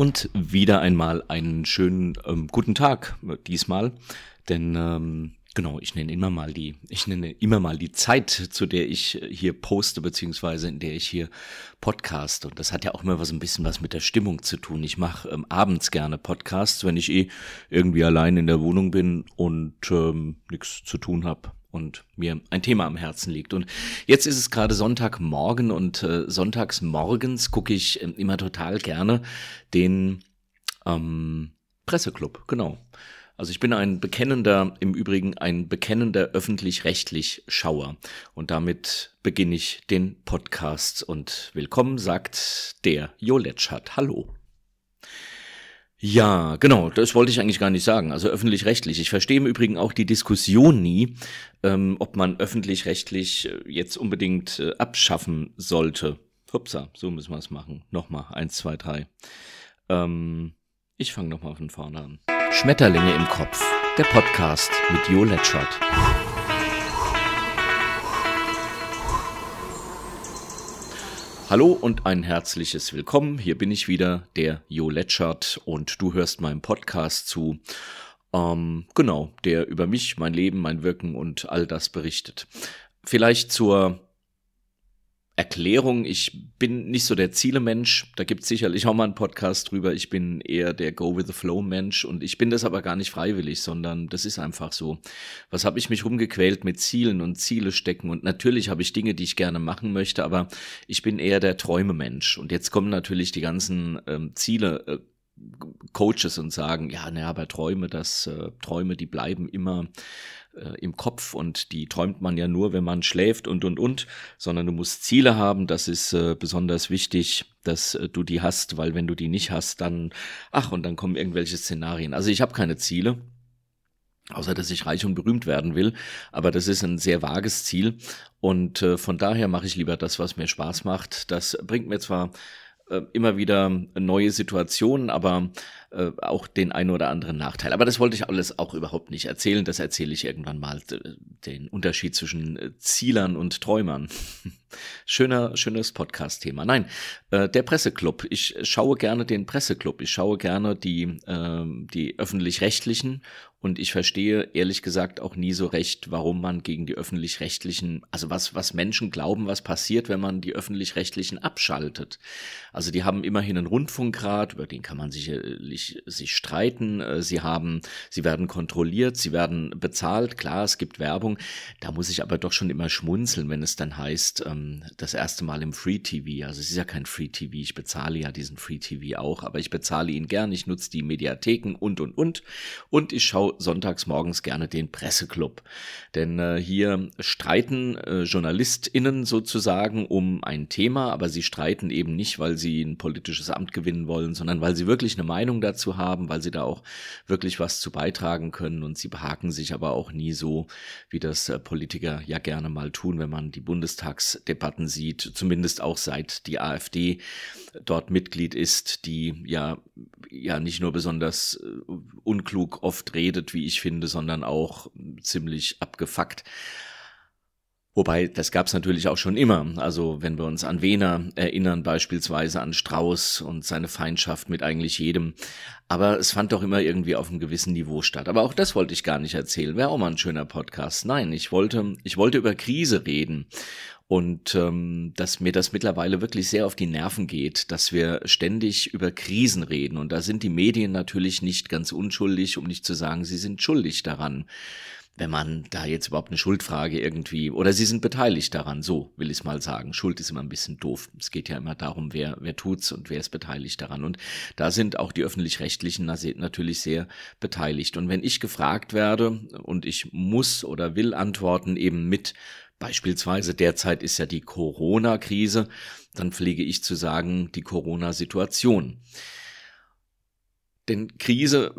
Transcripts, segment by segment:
Und wieder einmal einen schönen ähm, guten Tag äh, diesmal, denn ähm, genau, ich nenne immer mal die, ich nenne immer mal die Zeit, zu der ich hier poste beziehungsweise in der ich hier podcast. Und das hat ja auch immer was ein bisschen was mit der Stimmung zu tun. Ich mache ähm, abends gerne Podcasts, wenn ich eh irgendwie allein in der Wohnung bin und ähm, nichts zu tun habe und mir ein Thema am Herzen liegt. Und jetzt ist es gerade Sonntagmorgen und äh, sonntags morgens gucke ich äh, immer total gerne den ähm, Presseclub, genau. Also ich bin ein bekennender, im Übrigen ein bekennender öffentlich-rechtlich Schauer. Und damit beginne ich den Podcast. Und willkommen, sagt der Jo Letschert. Hallo. Ja, genau, das wollte ich eigentlich gar nicht sagen. Also öffentlich-rechtlich. Ich verstehe im Übrigen auch die Diskussion nie, ähm, ob man öffentlich-rechtlich äh, jetzt unbedingt äh, abschaffen sollte. Hupsa, so müssen wir es machen. Nochmal, eins, zwei, drei. Ähm, ich fange nochmal von vorne an. Schmetterlinge im Kopf, der Podcast mit Jo Letschert. Hallo und ein herzliches Willkommen. Hier bin ich wieder, der Jo Letschert, und du hörst meinem Podcast zu. Ähm, genau, der über mich, mein Leben, mein Wirken und all das berichtet. Vielleicht zur Erklärung, ich bin nicht so der Zielemensch, da gibt es sicherlich auch mal einen Podcast drüber, ich bin eher der Go-with-the-Flow-Mensch und ich bin das aber gar nicht freiwillig, sondern das ist einfach so. Was habe ich mich rumgequält mit Zielen und Ziele stecken? Und natürlich habe ich Dinge, die ich gerne machen möchte, aber ich bin eher der Träumemensch und jetzt kommen natürlich die ganzen ähm, Ziele, äh, Coaches und sagen, ja, naja, aber Träume, das äh, Träume, die bleiben immer äh, im Kopf und die träumt man ja nur, wenn man schläft und und und, sondern du musst Ziele haben, das ist äh, besonders wichtig, dass äh, du die hast, weil wenn du die nicht hast, dann ach und dann kommen irgendwelche Szenarien. Also ich habe keine Ziele. Außer dass ich reich und berühmt werden will, aber das ist ein sehr vages Ziel und äh, von daher mache ich lieber das, was mir Spaß macht. Das bringt mir zwar äh, immer wieder neue Situationen, aber äh, auch den einen oder anderen Nachteil. Aber das wollte ich alles auch überhaupt nicht erzählen. Das erzähle ich irgendwann mal, den Unterschied zwischen äh, Zielern und Träumern. Schöner, schönes Podcast-Thema. Nein, äh, der Presseclub. Ich schaue gerne den Presseclub. Ich schaue gerne die, äh, die öffentlich-rechtlichen und ich verstehe ehrlich gesagt auch nie so recht, warum man gegen die öffentlich-rechtlichen, also was, was Menschen glauben, was passiert, wenn man die öffentlich-rechtlichen abschaltet. Also die haben immerhin einen Rundfunkrat, über den kann man sicherlich sich streiten. Äh, sie haben, sie werden kontrolliert, sie werden bezahlt. Klar, es gibt Werbung. Da muss ich aber doch schon immer schmunzeln, wenn es dann heißt, ähm, das erste Mal im Free TV. Also es ist ja kein Free TV. Ich bezahle ja diesen Free TV auch, aber ich bezahle ihn gern. Ich nutze die Mediatheken und, und, und. Und ich schaue sonntags morgens gerne den Presseclub. Denn äh, hier streiten äh, JournalistInnen sozusagen um ein Thema, aber sie streiten eben nicht, weil sie ein politisches Amt gewinnen wollen, sondern weil sie wirklich eine Meinung dazu haben, weil sie da auch wirklich was zu beitragen können und sie behaken sich aber auch nie so, wie das äh, Politiker ja gerne mal tun, wenn man die Bundestagsdebatten sieht, zumindest auch seit die AfD dort Mitglied ist, die ja ja nicht nur besonders äh, unklug oft redet, wie ich finde, sondern auch ziemlich abgefuckt. Wobei, das gab es natürlich auch schon immer. Also wenn wir uns an Wehner erinnern, beispielsweise an Strauß und seine Feindschaft mit eigentlich jedem. Aber es fand doch immer irgendwie auf einem gewissen Niveau statt. Aber auch das wollte ich gar nicht erzählen. Wäre auch mal ein schöner Podcast. Nein, ich wollte, ich wollte über Krise reden und ähm, dass mir das mittlerweile wirklich sehr auf die Nerven geht, dass wir ständig über Krisen reden und da sind die Medien natürlich nicht ganz unschuldig, um nicht zu sagen, sie sind schuldig daran. Wenn man da jetzt überhaupt eine Schuldfrage irgendwie, oder sie sind beteiligt daran, so will ich es mal sagen. Schuld ist immer ein bisschen doof. Es geht ja immer darum, wer, wer tut's und wer ist beteiligt daran. Und da sind auch die öffentlich-rechtlichen natürlich sehr beteiligt. Und wenn ich gefragt werde und ich muss oder will antworten eben mit Beispielsweise derzeit ist ja die Corona-Krise, dann pflege ich zu sagen, die Corona-Situation. Denn Krise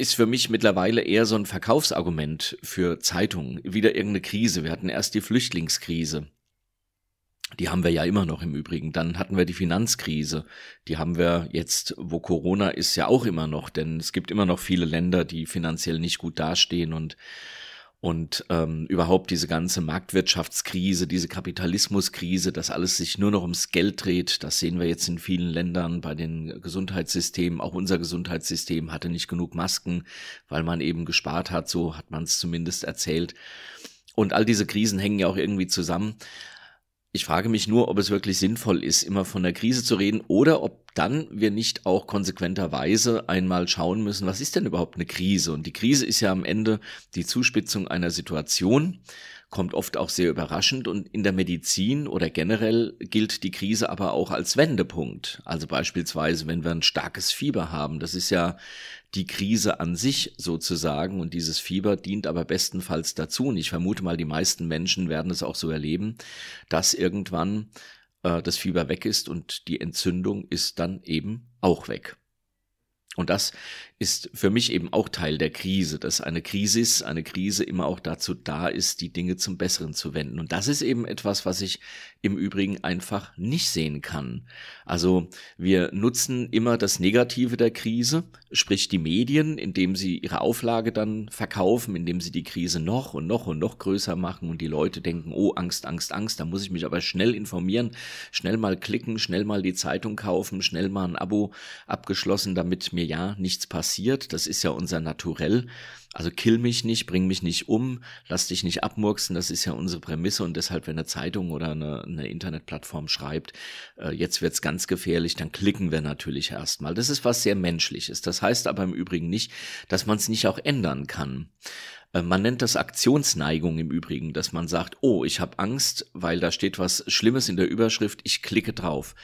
ist für mich mittlerweile eher so ein Verkaufsargument für Zeitungen. Wieder irgendeine Krise. Wir hatten erst die Flüchtlingskrise. Die haben wir ja immer noch im Übrigen. Dann hatten wir die Finanzkrise. Die haben wir jetzt, wo Corona ist, ja auch immer noch. Denn es gibt immer noch viele Länder, die finanziell nicht gut dastehen und Und ähm, überhaupt diese ganze Marktwirtschaftskrise, diese Kapitalismuskrise, dass alles sich nur noch ums Geld dreht, das sehen wir jetzt in vielen Ländern bei den Gesundheitssystemen. Auch unser Gesundheitssystem hatte nicht genug Masken, weil man eben gespart hat, so hat man es zumindest erzählt. Und all diese Krisen hängen ja auch irgendwie zusammen. Ich frage mich nur, ob es wirklich sinnvoll ist, immer von der Krise zu reden oder ob dann wir nicht auch konsequenterweise einmal schauen müssen, was ist denn überhaupt eine Krise? Und die Krise ist ja am Ende die Zuspitzung einer Situation, kommt oft auch sehr überraschend und in der Medizin oder generell gilt die Krise aber auch als Wendepunkt. Also beispielsweise, wenn wir ein starkes Fieber haben, das ist ja die Krise an sich sozusagen und dieses Fieber dient aber bestenfalls dazu und ich vermute mal, die meisten Menschen werden es auch so erleben, dass irgendwann äh, das Fieber weg ist und die Entzündung ist dann eben auch weg. Und das ist für mich eben auch Teil der Krise, dass eine Krise ist, eine Krise immer auch dazu da ist, die Dinge zum Besseren zu wenden. Und das ist eben etwas, was ich im Übrigen einfach nicht sehen kann. Also wir nutzen immer das Negative der Krise, sprich die Medien, indem sie ihre Auflage dann verkaufen, indem sie die Krise noch und noch und noch größer machen und die Leute denken, oh, Angst, Angst, Angst, da muss ich mich aber schnell informieren, schnell mal klicken, schnell mal die Zeitung kaufen, schnell mal ein Abo abgeschlossen, damit mir ja nichts passiert passiert. Das ist ja unser Naturell. Also kill mich nicht, bring mich nicht um, lass dich nicht abmurksen. Das ist ja unsere Prämisse. Und deshalb, wenn eine Zeitung oder eine, eine Internetplattform schreibt, äh, jetzt wird's ganz gefährlich, dann klicken wir natürlich erstmal. Das ist was sehr Menschliches. Das heißt aber im Übrigen nicht, dass man es nicht auch ändern kann. Äh, man nennt das Aktionsneigung im Übrigen, dass man sagt, oh, ich habe Angst, weil da steht was Schlimmes in der Überschrift, ich klicke drauf.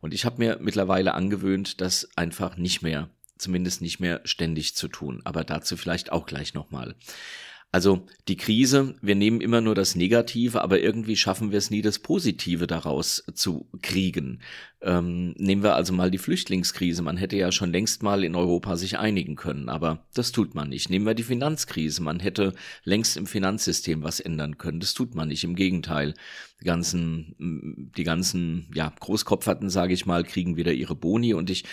Und ich habe mir mittlerweile angewöhnt, das einfach nicht mehr zumindest nicht mehr ständig zu tun. Aber dazu vielleicht auch gleich nochmal. Also die Krise, wir nehmen immer nur das Negative, aber irgendwie schaffen wir es nie, das Positive daraus zu kriegen. Ähm, nehmen wir also mal die Flüchtlingskrise. Man hätte ja schon längst mal in Europa sich einigen können, aber das tut man nicht. Nehmen wir die Finanzkrise. Man hätte längst im Finanzsystem was ändern können. Das tut man nicht. Im Gegenteil. Die ganzen, die ganzen, ja, Großkopferten, sage ich mal, kriegen wieder ihre Boni und ich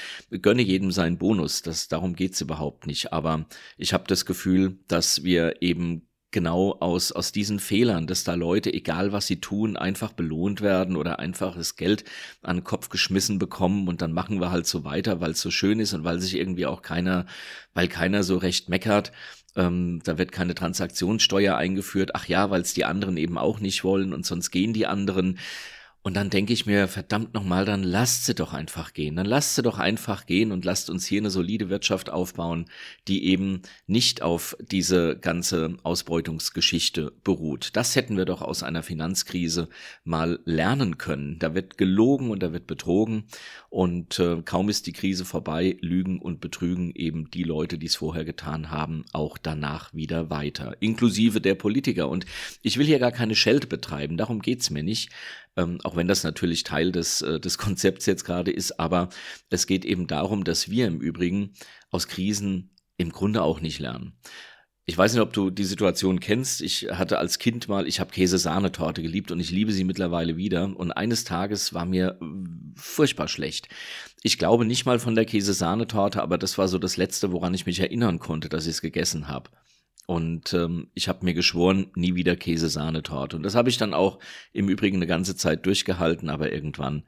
gönne jedem seinen Bonus. Das, darum geht's überhaupt nicht. Aber ich habe das Gefühl, dass wir eben genau aus, aus diesen Fehlern, dass da Leute, egal was sie tun, einfach belohnt werden oder einfach das Geld an den Kopf geschmissen bekommen und dann machen wir halt so weiter, weil es so schön ist und weil sich irgendwie auch keiner, weil keiner so recht meckert. Ähm, da wird keine Transaktionssteuer eingeführt. Ach ja, weil es die anderen eben auch nicht wollen und sonst gehen die anderen. Und dann denke ich mir, verdammt nochmal, dann lasst sie doch einfach gehen. Dann lasst sie doch einfach gehen und lasst uns hier eine solide Wirtschaft aufbauen, die eben nicht auf diese ganze Ausbeutungsgeschichte beruht. Das hätten wir doch aus einer Finanzkrise mal lernen können. Da wird gelogen und da wird betrogen und äh, kaum ist die Krise vorbei, lügen und betrügen eben die Leute, die es vorher getan haben, auch danach wieder weiter, inklusive der Politiker. Und ich will hier gar keine Schelte betreiben, darum geht's mir nicht ähm, auch wenn das natürlich Teil des, äh, des Konzepts jetzt gerade ist. Aber es geht eben darum, dass wir im Übrigen aus Krisen im Grunde auch nicht lernen. Ich weiß nicht, ob du die Situation kennst. Ich hatte als Kind mal, ich habe Käse-Sahnetorte geliebt und ich liebe sie mittlerweile wieder. Und eines Tages war mir äh, furchtbar schlecht. Ich glaube nicht mal von der Käse-Sahnetorte, aber das war so das Letzte, woran ich mich erinnern konnte, dass ich es gegessen habe. Und ähm, ich habe mir geschworen, nie wieder Käse-Sahnetorte. Und das habe ich dann auch im Übrigen eine ganze Zeit durchgehalten, aber irgendwann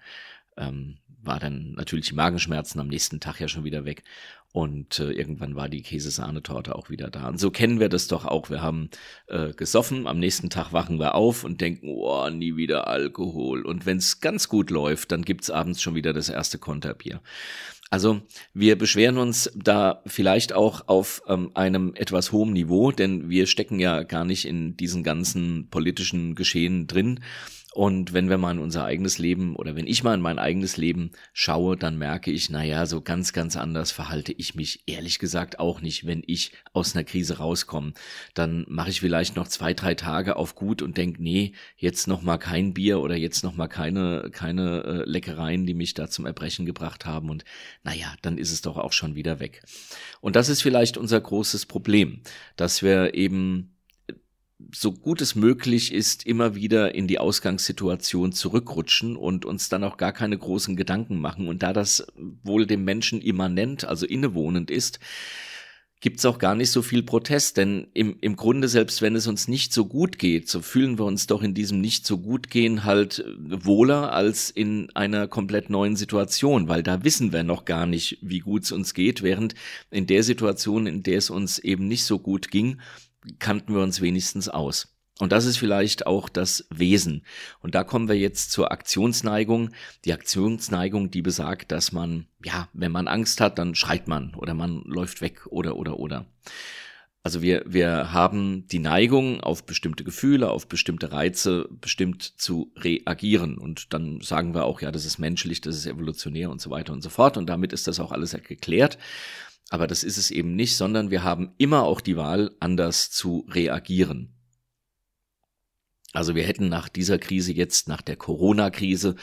ähm, war dann natürlich die Magenschmerzen am nächsten Tag ja schon wieder weg. Und äh, irgendwann war die Käsesahnetorte auch wieder da. Und so kennen wir das doch auch. Wir haben äh, gesoffen, am nächsten Tag wachen wir auf und denken, oh, nie wieder Alkohol. Und wenn es ganz gut läuft, dann gibt's abends schon wieder das erste Konterbier. Also wir beschweren uns da vielleicht auch auf ähm, einem etwas hohen Niveau, denn wir stecken ja gar nicht in diesen ganzen politischen Geschehen drin. Und wenn wir mal in unser eigenes Leben oder wenn ich mal in mein eigenes Leben schaue, dann merke ich, naja, so ganz, ganz anders verhalte ich mich ehrlich gesagt auch nicht, wenn ich aus einer Krise rauskomme. Dann mache ich vielleicht noch zwei, drei Tage auf gut und denke, nee, jetzt noch mal kein Bier oder jetzt noch mal keine, keine äh, Leckereien, die mich da zum Erbrechen gebracht haben. Und naja, dann ist es doch auch schon wieder weg. Und das ist vielleicht unser großes Problem, dass wir eben so gut es möglich ist, immer wieder in die Ausgangssituation zurückrutschen und uns dann auch gar keine großen Gedanken machen. Und da das wohl dem Menschen immanent, also innewohnend ist, gibt's auch gar nicht so viel Protest, denn im, im Grunde, selbst wenn es uns nicht so gut geht, so fühlen wir uns doch in diesem nicht so gut gehen halt wohler als in einer komplett neuen Situation, weil da wissen wir noch gar nicht, wie gut es uns geht, während in der Situation, in der es uns eben nicht so gut ging, kannten wir uns wenigstens aus. Und das ist vielleicht auch das Wesen. Und da kommen wir jetzt zur Aktionsneigung. Die Aktionsneigung, die besagt, dass man, ja, wenn man Angst hat, dann schreit man oder man läuft weg oder, oder, oder. Also wir, wir haben die Neigung, auf bestimmte Gefühle, auf bestimmte Reize bestimmt zu reagieren. Und dann sagen wir auch, ja, das ist menschlich, das ist evolutionär und so weiter und so fort. Und damit ist das auch alles geklärt. Aber das ist es eben nicht, sondern wir haben immer auch die Wahl, anders zu reagieren. Also wir hätten nach dieser Krise jetzt, nach der Corona-Krise,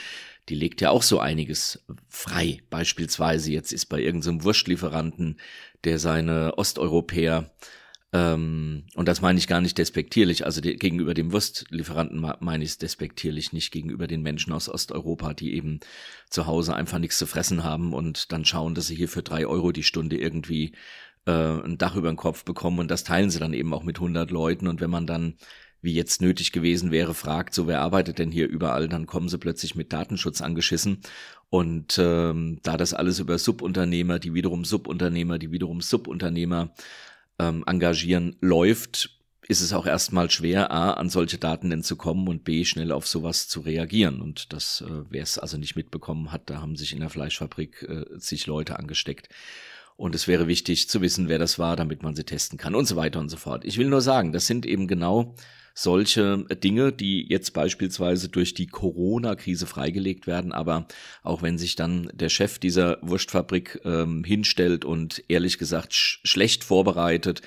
die legt ja auch so einiges frei. Beispielsweise jetzt ist bei irgendeinem Wurstlieferanten, der seine Osteuropäer, ähm, und das meine ich gar nicht despektierlich, also die, gegenüber dem Wurstlieferanten meine ich es despektierlich, nicht gegenüber den Menschen aus Osteuropa, die eben zu Hause einfach nichts zu fressen haben und dann schauen, dass sie hier für drei Euro die Stunde irgendwie äh, ein Dach über den Kopf bekommen. Und das teilen sie dann eben auch mit 100 Leuten. Und wenn man dann wie jetzt nötig gewesen wäre, fragt, so wer arbeitet denn hier überall, dann kommen sie plötzlich mit Datenschutz angeschissen. Und ähm, da das alles über Subunternehmer, die wiederum Subunternehmer, die wiederum Subunternehmer ähm, engagieren, läuft, ist es auch erstmal schwer, A, an solche Daten denn zu kommen und B, schnell auf sowas zu reagieren. Und das, äh, wer es also nicht mitbekommen hat, da haben sich in der Fleischfabrik äh, zig Leute angesteckt. Und es wäre wichtig zu wissen, wer das war, damit man sie testen kann und so weiter und so fort. Ich will nur sagen, das sind eben genau solche Dinge, die jetzt beispielsweise durch die Corona-Krise freigelegt werden. Aber auch wenn sich dann der Chef dieser Wurstfabrik ähm, hinstellt und ehrlich gesagt sch schlecht vorbereitet,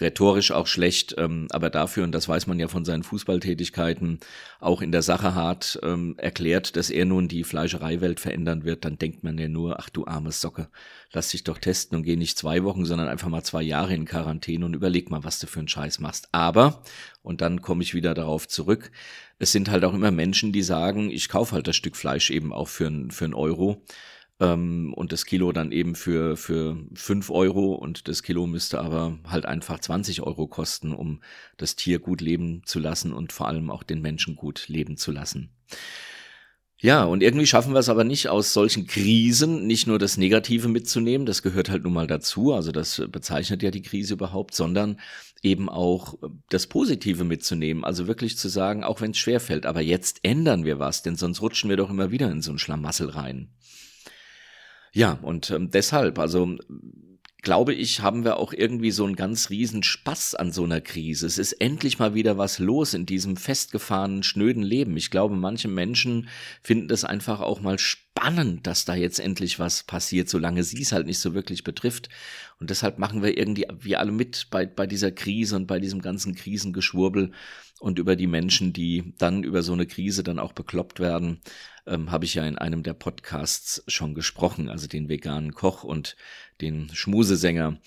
rhetorisch auch schlecht, ähm, aber dafür, und das weiß man ja von seinen Fußballtätigkeiten, auch in der Sache hart ähm, erklärt, dass er nun die Fleischereiwelt verändern wird, dann denkt man ja nur, ach du arme Socke, lass dich doch testen und geh nicht zwei Wochen, sondern einfach mal zwei Jahre in Quarantäne und überleg mal, was du für einen Scheiß machst. Aber, und dann komme ich wieder darauf zurück, es sind halt auch immer Menschen, die sagen, ich kaufe halt das Stück Fleisch eben auch für, ein, für einen Euro ähm, und das Kilo dann eben für, für fünf Euro und das Kilo müsste aber halt einfach 20 Euro kosten, um das Tier gut leben zu lassen und vor allem auch den Menschen gut leben zu lassen. Ja, und irgendwie schaffen wir es aber nicht aus solchen Krisen nicht nur das Negative mitzunehmen, das gehört halt nun mal dazu, also das bezeichnet ja die Krise überhaupt, sondern eben auch das Positive mitzunehmen, also wirklich zu sagen, auch wenn es schwerfällt, aber jetzt ändern wir was, denn sonst rutschen wir doch immer wieder in so ein Schlamassel rein. Ja, und ähm, deshalb, also glaube ich, haben wir auch irgendwie so einen ganz riesen Spaß an so einer Krise. Es ist endlich mal wieder was los in diesem festgefahrenen, schnöden Leben. Ich glaube, manche Menschen finden es einfach auch mal spannend, dass da jetzt endlich was passiert, solange sie es halt nicht so wirklich betrifft. Und deshalb machen wir irgendwie, wir alle mit bei, bei dieser Krise und bei diesem ganzen Krisengeschwurbel und über die Menschen, die dann über so eine Krise dann auch bekloppt werden, ähm, habe ich ja in einem der Podcasts schon gesprochen, also den veganen Koch und den Schmusesänger,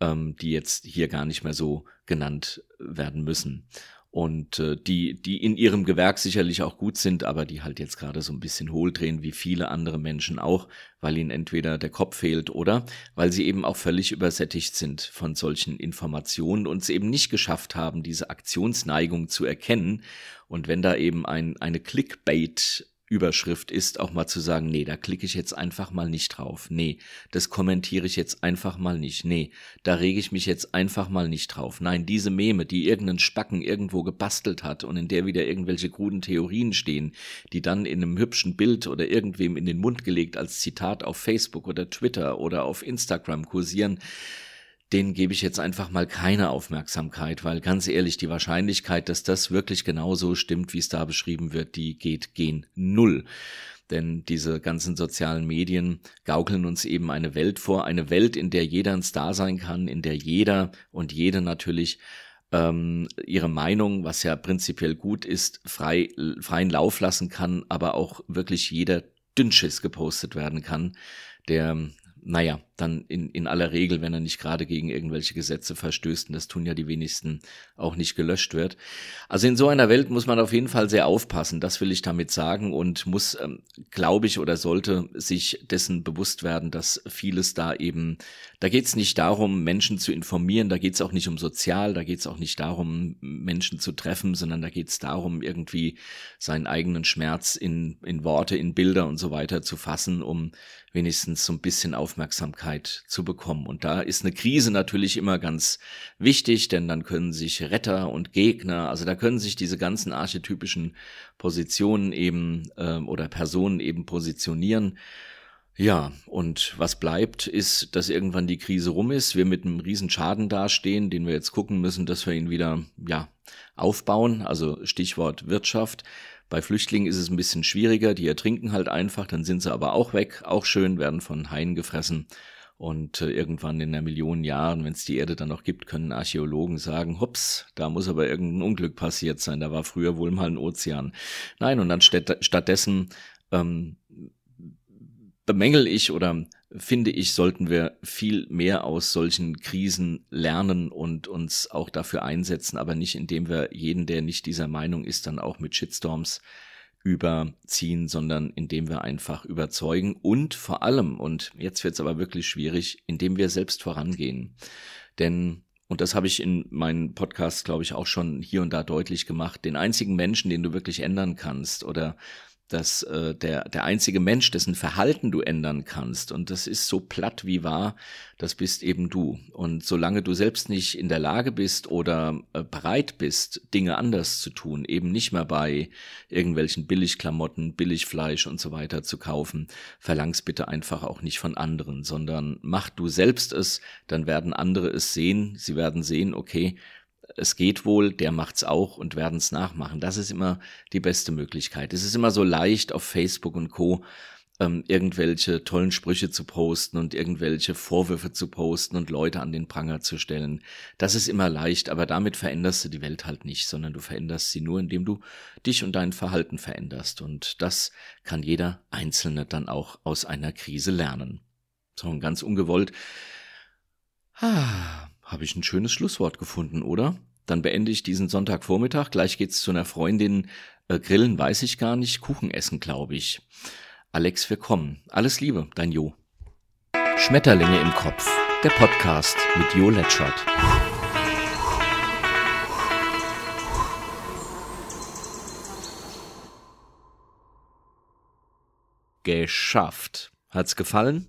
ähm, die jetzt hier gar nicht mehr so genannt werden müssen und äh, die, die in ihrem Gewerk sicherlich auch gut sind, aber die halt jetzt gerade so ein bisschen hohl drehen, wie viele andere Menschen auch, weil ihnen entweder der Kopf fehlt oder weil sie eben auch völlig übersättigt sind von solchen Informationen und es eben nicht geschafft haben, diese Aktionsneigung zu erkennen. Und wenn da eben ein, eine Clickbait Überschrift ist, auch mal zu sagen, nee, da klicke ich jetzt einfach mal nicht drauf. Nee, das kommentiere ich jetzt einfach mal nicht. Nee, da rege ich mich jetzt einfach mal nicht drauf. Nein, diese Meme, die irgendein Spacken irgendwo gebastelt hat und in der wieder irgendwelche kruden Theorien stehen, die dann in einem hübschen Bild oder irgendwem in den Mund gelegt als Zitat auf Facebook oder Twitter oder auf Instagram kursieren, denen gebe ich jetzt einfach mal keine Aufmerksamkeit, weil ganz ehrlich, die Wahrscheinlichkeit, dass das wirklich genauso stimmt, wie es da beschrieben wird, die geht gen Null. Denn diese ganzen sozialen Medien gaukeln uns eben eine Welt vor, eine Welt, in der jeder ein Star sein kann, in der jeder und jede natürlich ähm, ihre Meinung, was ja prinzipiell gut ist, frei, freien Lauf lassen kann, aber auch wirklich jeder Dünnschiss gepostet werden kann, der naja, dann in, in aller Regel, wenn er nicht gerade gegen irgendwelche Gesetze verstößt, und das tun ja die wenigsten, auch nicht gelöscht wird. Also in so einer Welt muss man auf jeden Fall sehr aufpassen, das will ich damit sagen und muss, ähm, glaube ich, oder sollte sich dessen bewusst werden, dass vieles da eben, da geht es nicht darum, Menschen zu informieren, da geht es auch nicht um sozial, da geht es auch nicht darum, Menschen zu treffen, sondern da geht es darum, irgendwie seinen eigenen Schmerz in, in Worte, in Bilder und so weiter zu fassen, um wenigstens so ein bisschen Aufmerksamkeit zu bekommen. Und da ist eine Krise natürlich immer ganz wichtig, denn dann können sich Retter und Gegner, also da können sich diese ganzen archetypischen Positionen eben äh, oder Personen eben positionieren. Ja, und was bleibt, ist, dass irgendwann die Krise rum ist, wir mit einem riesen Schaden dastehen, den wir jetzt gucken müssen, dass wir ihn wieder, ja, aufbauen, also Stichwort Wirtschaft. Bei Flüchtlingen ist es ein bisschen schwieriger, die ertrinken halt einfach, dann sind sie aber auch weg, auch schön, werden von Haien gefressen. Und äh, irgendwann in einer Million Jahren, wenn es die Erde dann noch gibt, können Archäologen sagen, hups, da muss aber irgendein Unglück passiert sein, da war früher wohl mal ein Ozean. Nein, und dann statt, stattdessen ähm, bemängel ich oder finde ich, sollten wir viel mehr aus solchen Krisen lernen und uns auch dafür einsetzen, aber nicht indem wir jeden, der nicht dieser Meinung ist, dann auch mit Shitstorms überziehen, sondern indem wir einfach überzeugen und vor allem, und jetzt wird es aber wirklich schwierig, indem wir selbst vorangehen. Denn und das habe ich in meinen Podcasts, glaube ich, auch schon hier und da deutlich gemacht, den einzigen Menschen, den du wirklich ändern kannst oder dass äh, der, der einzige Mensch, dessen Verhalten du ändern kannst, und das ist so platt wie wahr, das bist eben du. Und solange du selbst nicht in der Lage bist oder äh, bereit bist, Dinge anders zu tun, eben nicht mehr bei irgendwelchen Billigklamotten, Billigfleisch und so weiter zu kaufen, verlang's bitte einfach auch nicht von anderen, sondern mach du selbst es, dann werden andere es sehen, sie werden sehen, okay, es geht wohl, der macht's auch und werden es nachmachen. Das ist immer die beste Möglichkeit. Es ist immer so leicht auf Facebook und Co. Ähm, irgendwelche tollen Sprüche zu posten und irgendwelche Vorwürfe zu posten und Leute an den Pranger zu stellen. Das ist immer leicht, aber damit veränderst du die Welt halt nicht, sondern du veränderst sie nur, indem du dich und dein Verhalten veränderst. Und das kann jeder Einzelne dann auch aus einer Krise lernen. So, und ganz ungewollt. Ah, habe ich ein schönes Schlusswort gefunden, oder? Dann beende ich diesen Sonntagvormittag. Gleich geht's zu einer Freundin. Äh, grillen weiß ich gar nicht. Kuchen essen, glaube ich. Alex, wir kommen. Alles Liebe, dein Jo. Schmetterlinge im Kopf. Der Podcast mit Jo Letschert. Geschafft. Hat's gefallen?